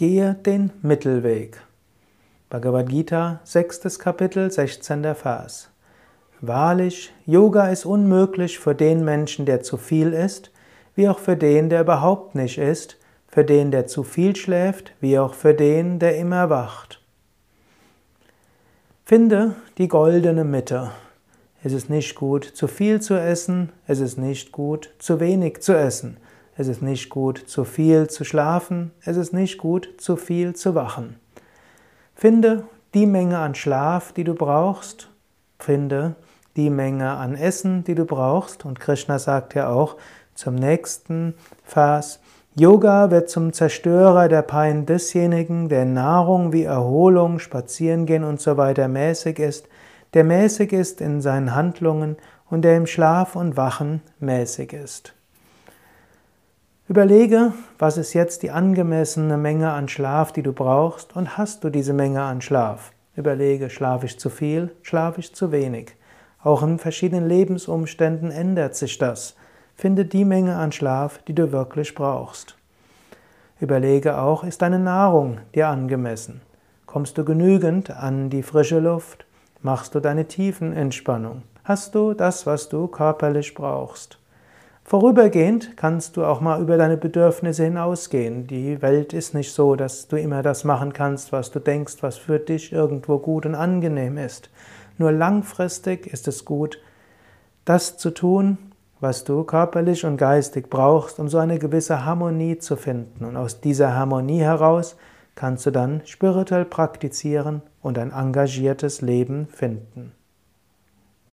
Gehe den Mittelweg. Bhagavad Gita, sechstes Kapitel, 16. Vers. Wahrlich, Yoga ist unmöglich für den Menschen, der zu viel isst, wie auch für den, der überhaupt nicht isst, für den, der zu viel schläft, wie auch für den, der immer wacht. Finde die goldene Mitte. Es ist nicht gut, zu viel zu essen, es ist nicht gut, zu wenig zu essen. Es ist nicht gut, zu viel zu schlafen. Es ist nicht gut, zu viel zu wachen. Finde die Menge an Schlaf, die du brauchst. Finde die Menge an Essen, die du brauchst. Und Krishna sagt ja auch zum nächsten Vers, Yoga wird zum Zerstörer der Pein desjenigen, der Nahrung wie Erholung, Spazierengehen und so weiter mäßig ist, der mäßig ist in seinen Handlungen und der im Schlaf und Wachen mäßig ist. Überlege, was ist jetzt die angemessene Menge an Schlaf, die du brauchst und hast du diese Menge an Schlaf? Überlege, schlafe ich zu viel, schlafe ich zu wenig? Auch in verschiedenen Lebensumständen ändert sich das. Finde die Menge an Schlaf, die du wirklich brauchst. Überlege auch, ist deine Nahrung dir angemessen? Kommst du genügend an die frische Luft? Machst du deine Tiefenentspannung? Hast du das, was du körperlich brauchst? Vorübergehend kannst du auch mal über deine Bedürfnisse hinausgehen. Die Welt ist nicht so, dass du immer das machen kannst, was du denkst, was für dich irgendwo gut und angenehm ist. Nur langfristig ist es gut, das zu tun, was du körperlich und geistig brauchst, um so eine gewisse Harmonie zu finden. Und aus dieser Harmonie heraus kannst du dann spirituell praktizieren und ein engagiertes Leben finden.